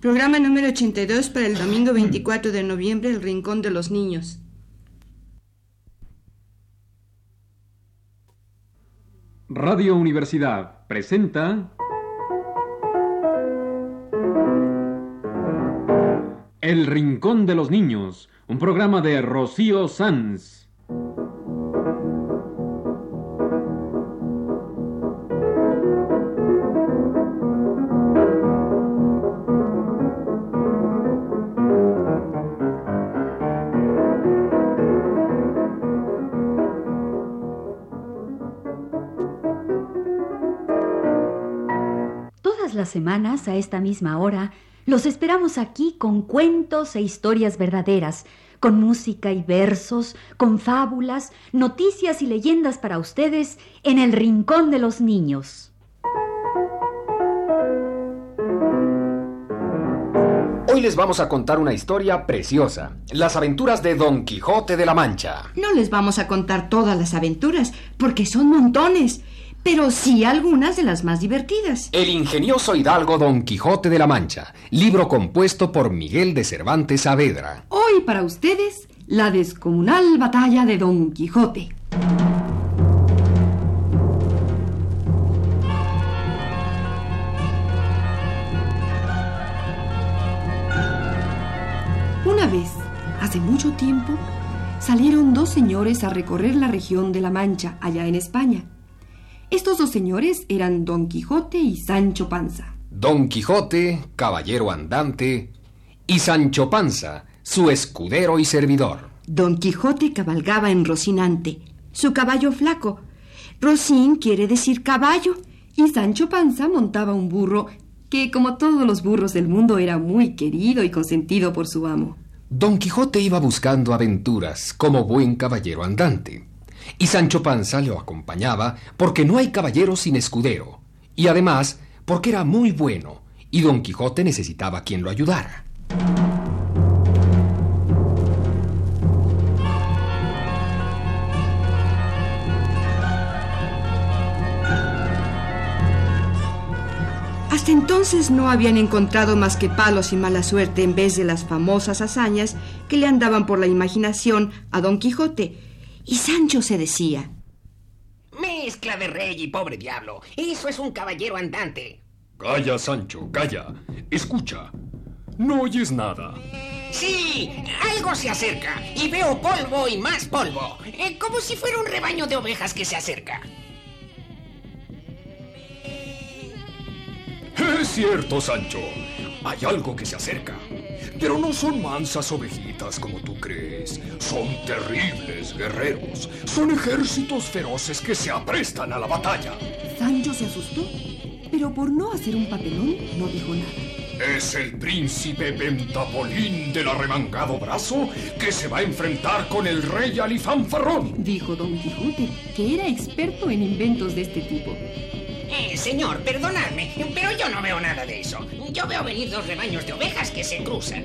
Programa número 82 para el domingo 24 de noviembre, El Rincón de los Niños. Radio Universidad presenta El Rincón de los Niños, un programa de Rocío Sanz. Todas las semanas, a esta misma hora, los esperamos aquí con cuentos e historias verdaderas, con música y versos, con fábulas, noticias y leyendas para ustedes en el Rincón de los Niños. Hoy les vamos a contar una historia preciosa, las aventuras de Don Quijote de la Mancha. No les vamos a contar todas las aventuras, porque son montones, pero sí algunas de las más divertidas. El ingenioso hidalgo Don Quijote de la Mancha, libro compuesto por Miguel de Cervantes Saavedra. Hoy para ustedes, la descomunal batalla de Don Quijote. Una vez, hace mucho tiempo, salieron dos señores a recorrer la región de la Mancha, allá en España. Estos dos señores eran Don Quijote y Sancho Panza. Don Quijote, caballero andante, y Sancho Panza, su escudero y servidor. Don Quijote cabalgaba en Rocinante, su caballo flaco. Rocín quiere decir caballo, y Sancho Panza montaba un burro que, como todos los burros del mundo, era muy querido y consentido por su amo. Don Quijote iba buscando aventuras como buen caballero andante. Y Sancho Panza lo acompañaba porque no hay caballero sin escudero. Y además porque era muy bueno y Don Quijote necesitaba quien lo ayudara. Hasta entonces no habían encontrado más que palos y mala suerte en vez de las famosas hazañas que le andaban por la imaginación a Don Quijote. Y Sancho se decía, Mezcla de rey y pobre diablo. Eso es un caballero andante. Calla, Sancho, calla. Escucha. No oyes nada. Sí, algo se acerca. Y veo polvo y más polvo. Eh, como si fuera un rebaño de ovejas que se acerca. Es cierto, Sancho. Hay algo que se acerca. Pero no son mansas ovejitas como tú crees. Son terribles guerreros. Son ejércitos feroces que se aprestan a la batalla. Sancho se asustó, pero por no hacer un papelón no dijo nada. Es el príncipe Pentapolín del arremangado brazo que se va a enfrentar con el rey Alifanfarrón. Dijo Don Quijote, que era experto en inventos de este tipo. Eh, señor, perdonadme, pero yo no veo nada de eso. Yo veo venir dos rebaños de ovejas que se cruzan.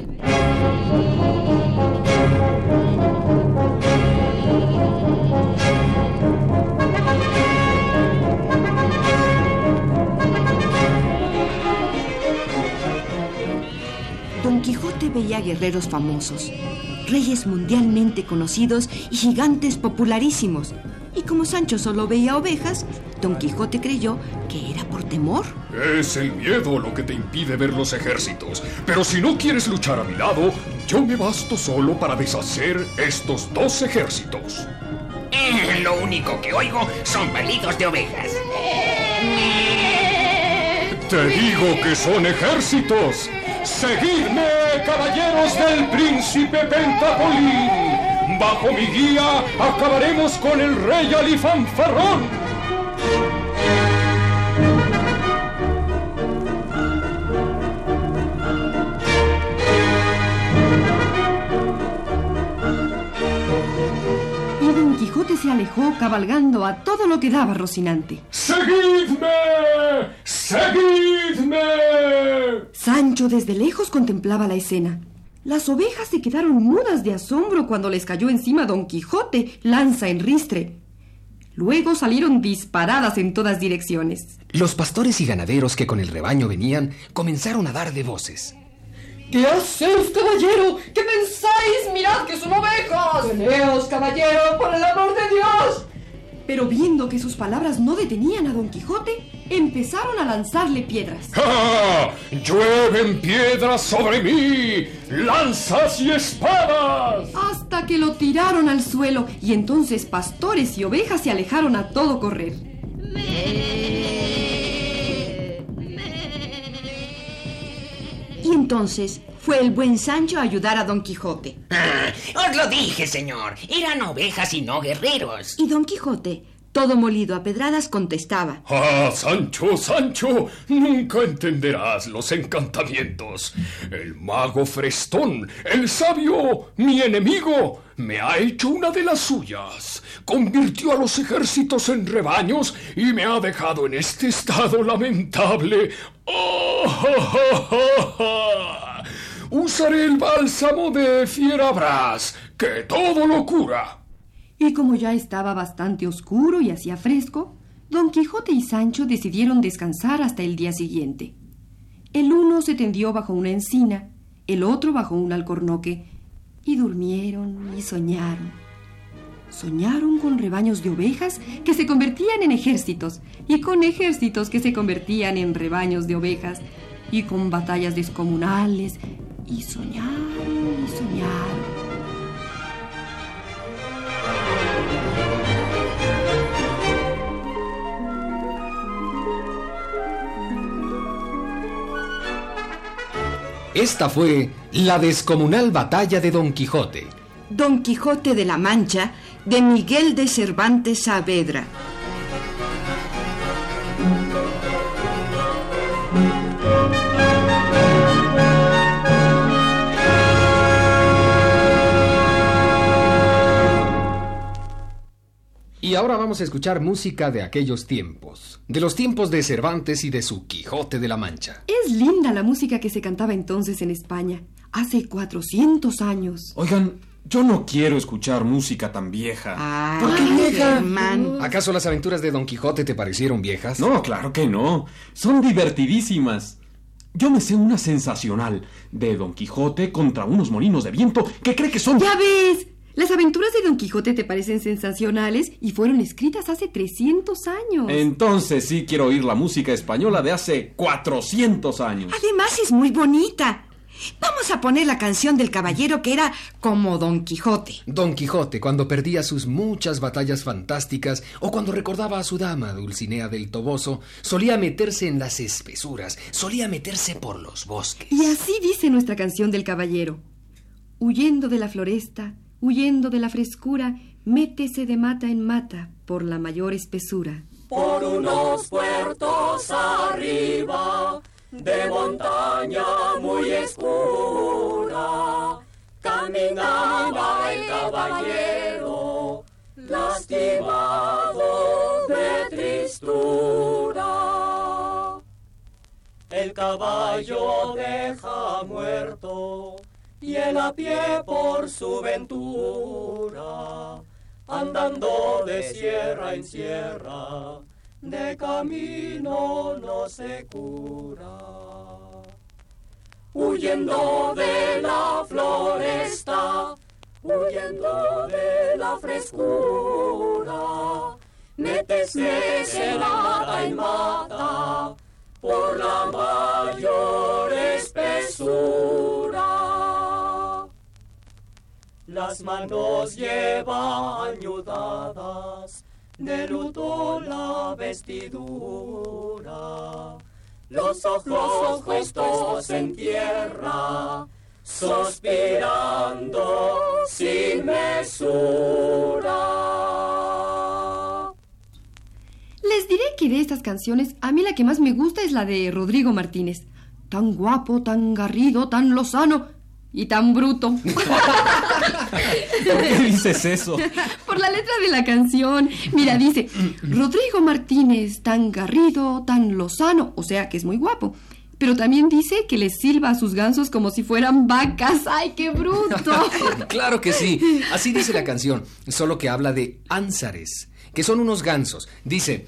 Don Quijote veía guerreros famosos, reyes mundialmente conocidos y gigantes popularísimos. Y como Sancho solo veía ovejas, Don Quijote creyó que era por temor. Es el miedo lo que te impide ver los ejércitos. Pero si no quieres luchar a mi lado, yo me basto solo para deshacer estos dos ejércitos. Eh, lo único que oigo son palitos de ovejas. Te digo que son ejércitos. Seguidme, caballeros del príncipe Pentapolín. Bajo mi guía acabaremos con el rey Alifanfarrón. Y Don Quijote se alejó cabalgando a todo lo que daba Rocinante. ¡Seguidme! ¡Seguidme! Sancho desde lejos contemplaba la escena. Las ovejas se quedaron mudas de asombro cuando les cayó encima Don Quijote, lanza en ristre. Luego salieron disparadas en todas direcciones. Los pastores y ganaderos que con el rebaño venían comenzaron a dar de voces. ¿Qué hacéis, caballero? ¿Qué pensáis? Mirad que son ovejas. Teneos, caballero, por el amor de Dios. Pero viendo que sus palabras no detenían a Don Quijote, empezaron a lanzarle piedras. ¡Ah! ¡Llueven piedras sobre mí! ¡Lanzas y espadas! Hasta que lo tiraron al suelo y entonces pastores y ovejas se alejaron a todo correr. Y entonces fue el buen Sancho a ayudar a Don Quijote. Ah, os lo dije, señor. Eran ovejas y no guerreros. Y Don Quijote, todo molido a pedradas, contestaba. Ah, Sancho, Sancho, nunca entenderás los encantamientos. El mago Frestón, el sabio, mi enemigo, me ha hecho una de las suyas. Convirtió a los ejércitos en rebaños y me ha dejado en este estado lamentable. ¡Ah, Usaré el bálsamo de Fierabras, que todo lo cura. Y como ya estaba bastante oscuro y hacía fresco, Don Quijote y Sancho decidieron descansar hasta el día siguiente. El uno se tendió bajo una encina, el otro bajo un alcornoque, y durmieron y soñaron. Soñaron con rebaños de ovejas que se convertían en ejércitos, y con ejércitos que se convertían en rebaños de ovejas, y con batallas descomunales, y soñaron y soñaron. Esta fue la descomunal batalla de Don Quijote. Don Quijote de la Mancha de Miguel de Cervantes Saavedra. Y ahora vamos a escuchar música de aquellos tiempos, de los tiempos de Cervantes y de su Quijote de la Mancha. Es linda la música que se cantaba entonces en España, hace 400 años. Oigan, yo no quiero escuchar música tan vieja. Ay, ¿Por qué vieja? ¿Acaso las aventuras de Don Quijote te parecieron viejas? No, claro que no. Son divertidísimas. Yo me sé una sensacional de Don Quijote contra unos molinos de viento que cree que son... Ya ves, las aventuras de Don Quijote te parecen sensacionales y fueron escritas hace 300 años. Entonces sí quiero oír la música española de hace 400 años. Además es muy bonita. Vamos a poner la canción del caballero que era como Don Quijote. Don Quijote, cuando perdía sus muchas batallas fantásticas o cuando recordaba a su dama Dulcinea del Toboso, solía meterse en las espesuras, solía meterse por los bosques. Y así dice nuestra canción del caballero. Huyendo de la floresta, huyendo de la frescura, métese de mata en mata por la mayor espesura. por unos puertos arriba de montaña muy escura. Caminaba el caballero, lastimado de tristura. El caballo deja muerto él a pie por su ventura, andando de sierra en sierra, de camino no se cura. Huyendo de la floresta, huyendo de la frescura, métese se mata y mata por la mayor espesura. Las manos lleva añudadas, de luto la vestidura. Los ojos puestos en tierra, suspirando sin mesura. Les diré que de estas canciones, a mí la que más me gusta es la de Rodrigo Martínez. Tan guapo, tan garrido, tan lozano y tan bruto. ¿Por qué dices eso? Por la letra de la canción. Mira, dice, Rodrigo Martínez, tan garrido, tan lozano, o sea que es muy guapo. Pero también dice que les silba a sus gansos como si fueran vacas. ¡Ay, qué bruto! claro que sí, así dice la canción, solo que habla de ánsares, que son unos gansos. Dice,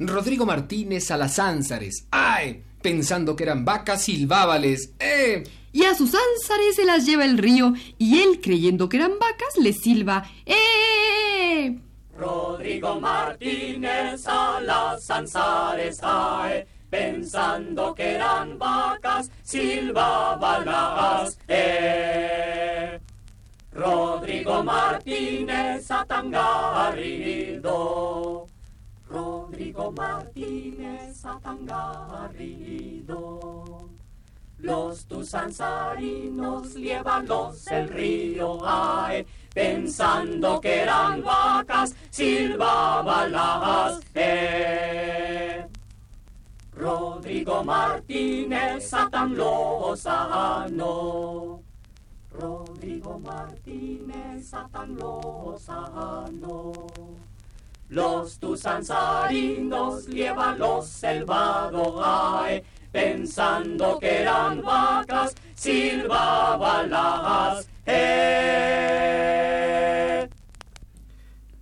Rodrigo Martínez a las ánsares, ¡ay! Pensando que eran vacas, silbábales, ¡eh! Y a sus ánsares se las lleva el río, y él, creyendo que eran vacas, les silba ¡Eh! Rodrigo Martínez a las anzares hay, pensando que eran vacas, silbaba las eh. Rodrigo Martínez a tan garrido, Rodrigo Martínez a tan garrido. Los tusanzarinos llévalos el río ay, pensando que eran vacas, silbaba las eh. Rodrigo Martínez a tan lozano. Rodrigo Martínez a tan lozano. Los tusanzarinos llévalos el vado ay, pensando que eran vacas, silbaba las eh.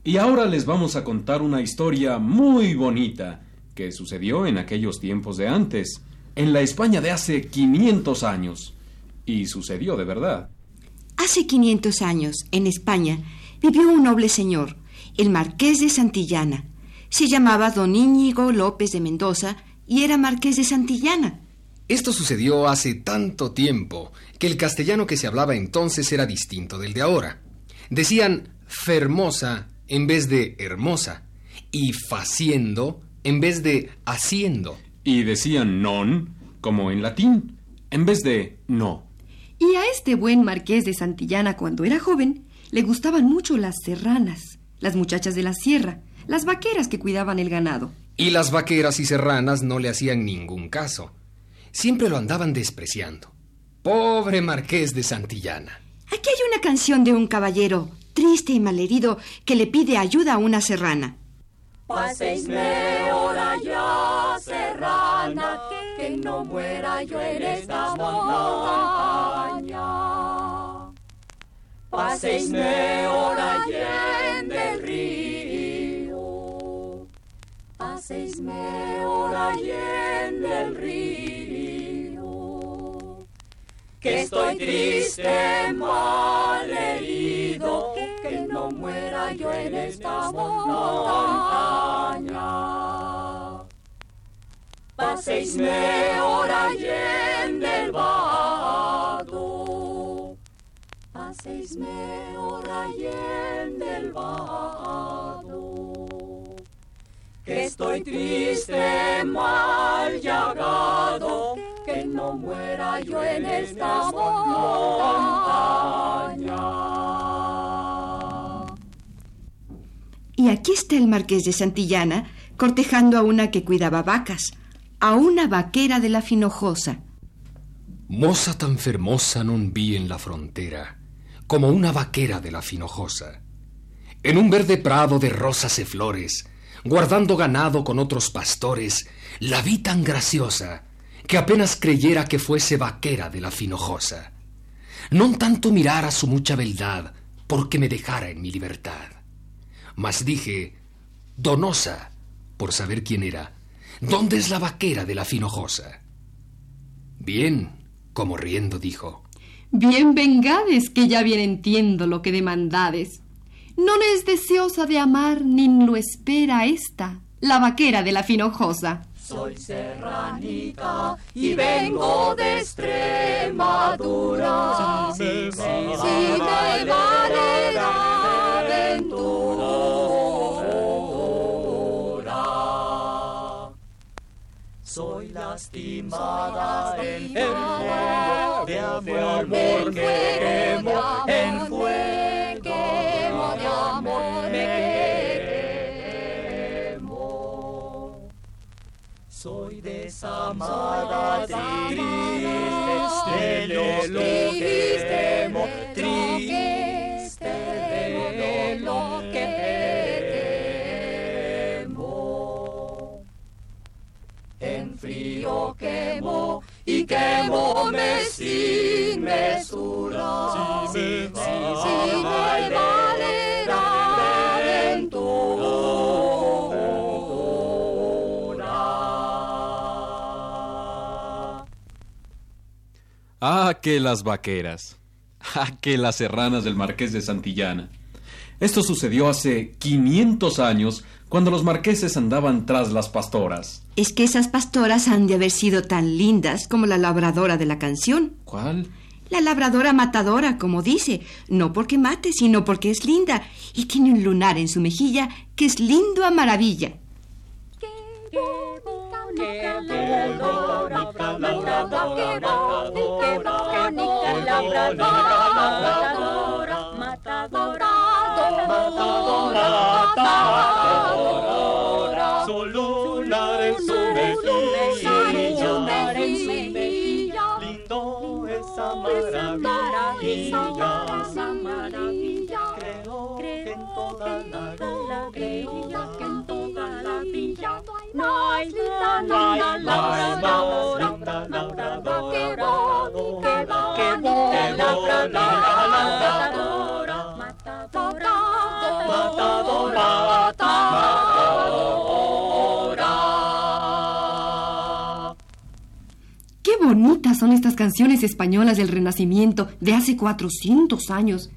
Y ahora les vamos a contar una historia muy bonita que sucedió en aquellos tiempos de antes, en la España de hace 500 años. Y sucedió de verdad. Hace 500 años, en España, vivió un noble señor, el marqués de Santillana. Se llamaba don Íñigo López de Mendoza y era marqués de Santillana. Esto sucedió hace tanto tiempo que el castellano que se hablaba entonces era distinto del de ahora. Decían fermosa en vez de hermosa y faciendo en vez de haciendo. Y decían non, como en latín, en vez de no. Y a este buen marqués de Santillana, cuando era joven, le gustaban mucho las serranas, las muchachas de la sierra, las vaqueras que cuidaban el ganado. Y las vaqueras y serranas no le hacían ningún caso. Siempre lo andaban despreciando. Pobre marqués de Santillana. Aquí hay una canción de un caballero, triste y malherido, que le pide ayuda a una serrana. Paséisme ahora ya, serrana, que no muera yo en esta montaña. Paséisme ahora ya del río. Paséisme ahora ya del río. Que estoy triste, mal herido, que no muera yo en esta montaña. Paséisme ahora en el vado. Paséisme ahora en el vado. Que estoy triste, mal llagado, que no muera yo en esta montaña. Y aquí está el marqués de Santillana cortejando a una que cuidaba vacas, a una vaquera de la Finojosa. Moza tan fermosa non vi en la frontera, como una vaquera de la Finojosa. En un verde prado de rosas y flores, guardando ganado con otros pastores, la vi tan graciosa que apenas creyera que fuese vaquera de la Finojosa. Non tanto mirara su mucha beldad, porque me dejara en mi libertad. Mas dije, donosa, por saber quién era, ¿dónde es la vaquera de la Finojosa? Bien, como riendo dijo, Bien vengades, que ya bien entiendo lo que demandades. No es deseosa de amar, ni lo espera esta, la vaquera de la Finojosa. Soy serranita y vengo de Extremadura. Si me vale la aventura. Soy lastimada en fuego de amor que quemo, en fuego Soy desamada, triste de lo que temo, triste de lo que temo. En frío quemo y quemome sin mesura. Si me vale Ah, que las vaqueras. Ah, que las serranas del marqués de Santillana. Esto sucedió hace 500 años, cuando los marqueses andaban tras las pastoras. Es que esas pastoras han de haber sido tan lindas como la labradora de la canción. ¿Cuál? La labradora matadora, como dice, no porque mate, sino porque es linda y tiene un lunar en su mejilla que es lindo a maravilla. Su lunar en su mejilla, lindo esa maravilla. Creo que en toda la villa, que en toda la villa, no hay bonita, que labradora, matadora, matadora, matadora. Qué bonitas son estas canciones españolas del Renacimiento de hace 400 años.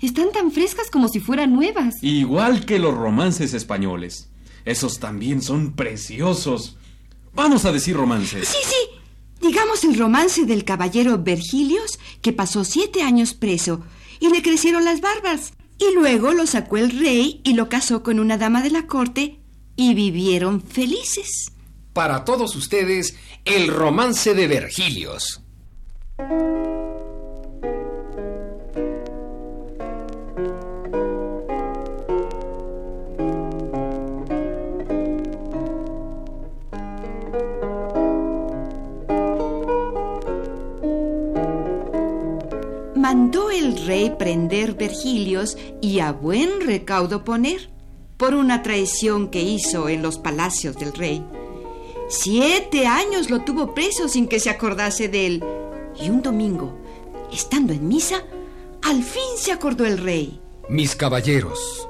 Están tan frescas como si fueran nuevas. Igual que los romances españoles. Esos también son preciosos. Vamos a decir romances. Sí, sí. Digamos el romance del caballero Vergilios, que pasó siete años preso y le crecieron las barbas. Y luego lo sacó el rey y lo casó con una dama de la corte y vivieron felices. Para todos ustedes, el romance de Vergilios. Mandó el rey prender Vergilios y a buen recaudo poner por una traición que hizo en los palacios del rey. Siete años lo tuvo preso sin que se acordase de él. Y un domingo, estando en misa, al fin se acordó el rey. Mis caballeros,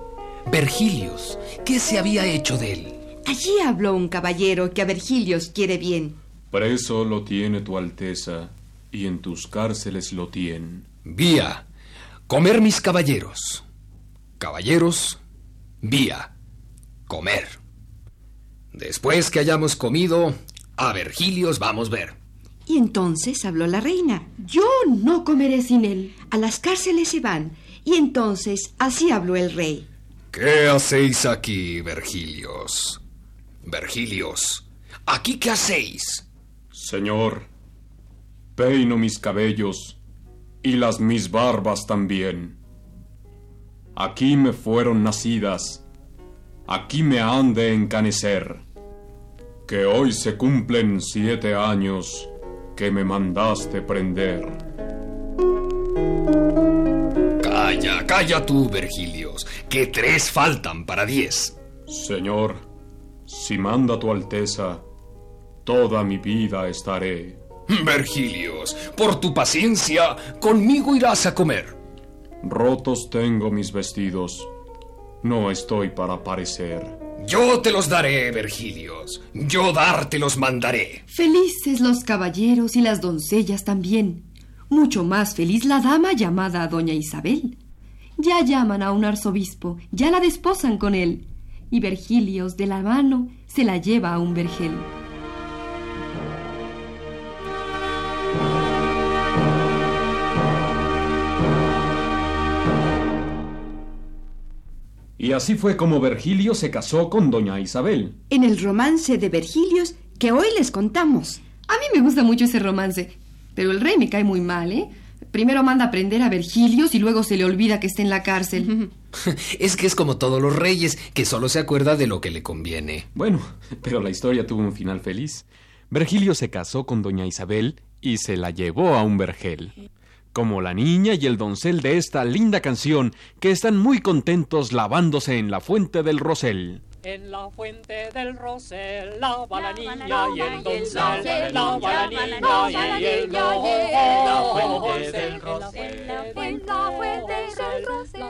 Vergilios, ¿qué se había hecho de él? Allí habló un caballero que a Vergilios quiere bien. Preso lo tiene tu alteza, y en tus cárceles lo tienen. Vía, comer mis caballeros. Caballeros, vía, comer. Después que hayamos comido, a Vergilios vamos ver. Y entonces habló la reina. Yo no comeré sin él. A las cárceles se van. Y entonces así habló el rey. ¿Qué hacéis aquí, Vergilios? Vergilios, ¿aquí qué hacéis? Señor, peino mis cabellos y las mis barbas también. Aquí me fueron nacidas, aquí me han de encanecer, que hoy se cumplen siete años que me mandaste prender. Calla, calla tú, Vergilios, que tres faltan para diez. Señor, si manda tu alteza, toda mi vida estaré. Vergilios, por tu paciencia, conmigo irás a comer. Rotos tengo mis vestidos, no estoy para parecer. Yo te los daré, Vergilios. Yo darte los mandaré. Felices los caballeros y las doncellas también. Mucho más feliz la dama llamada Doña Isabel. Ya llaman a un arzobispo, ya la desposan con él. Y Vergilios de la mano se la lleva a un vergel. Y así fue como Vergilio se casó con doña Isabel. En el romance de Vergilios que hoy les contamos. A mí me gusta mucho ese romance, pero el rey me cae muy mal, ¿eh? Primero manda a prender a Vergilios y luego se le olvida que está en la cárcel. Es que es como todos los reyes, que solo se acuerda de lo que le conviene. Bueno, pero la historia tuvo un final feliz. Vergilio se casó con doña Isabel y se la llevó a un vergel. Como la niña y el doncel de esta linda canción, que están muy contentos lavándose en la fuente del Rosel. En la fuente del rosel lava la niña y el doncel lava la niña y el doncel. En la fuente del rosel, en la fuente del rosel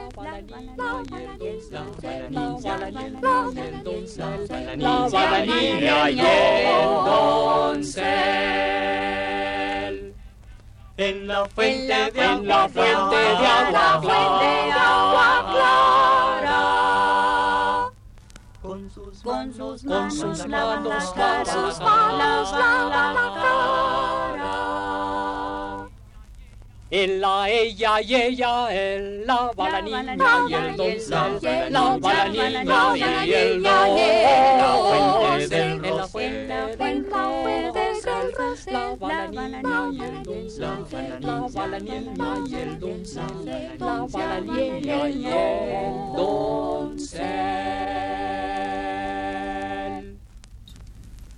lava la niña y el doncel. En la fuente de agua, fuente de agua, fuente de agua clara. Con sus, con sus manos, con sus manos, con sus manos, la cara. En la ella y ella, él la niña y el doncel, lava la niña y el doncel. En la fuente del rosel, lava la niña y el doncel, lava la niña y el doncel, lava la niña y el doncel.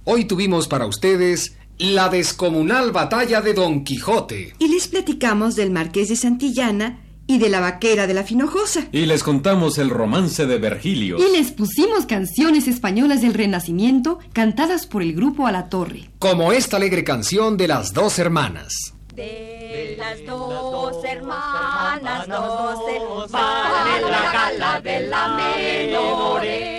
Hoy tuvimos para ustedes la descomunal batalla de Don Quijote. Y les platicamos del Marqués de Santillana y de la vaquera de la Finojosa. Y les contamos el romance de Vergilio. Y les pusimos canciones españolas del Renacimiento cantadas por el grupo A la Torre. Como esta alegre canción de las dos hermanas. De las dos hermanas, dos hermanas, la gala de la menor.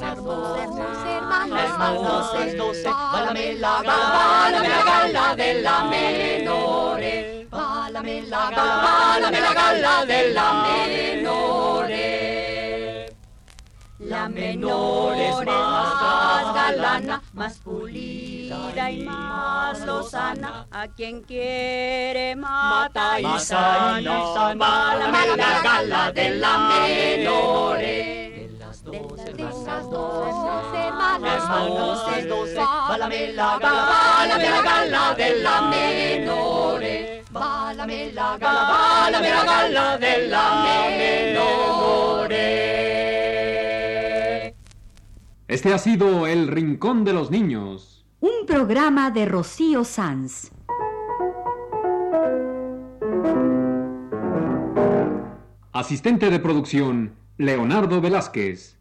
Dos hermanas, dos doce, válame la gala, gala de la menor. Válame la gala, la gala de la menor. La menor es más galana, más pulida y más lozana. A quien quiere mata y sana. La gala de la menor. Hermanas, doce, doce. Válame la gala, válame la gala de la menor. Válame la gala, válame la gala de la menor. Este ha sido El Rincón de los Niños. Un programa de Rocío Sanz. Asistente de producción, Leonardo Velázquez.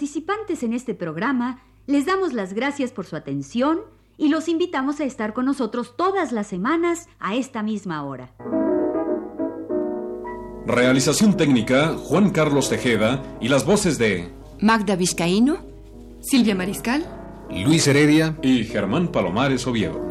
Participantes en este programa les damos las gracias por su atención y los invitamos a estar con nosotros todas las semanas a esta misma hora. Realización técnica, Juan Carlos Tejeda y las voces de Magda Vizcaíno, Silvia Mariscal. Luis Heredia. y Germán Palomares Oviedo.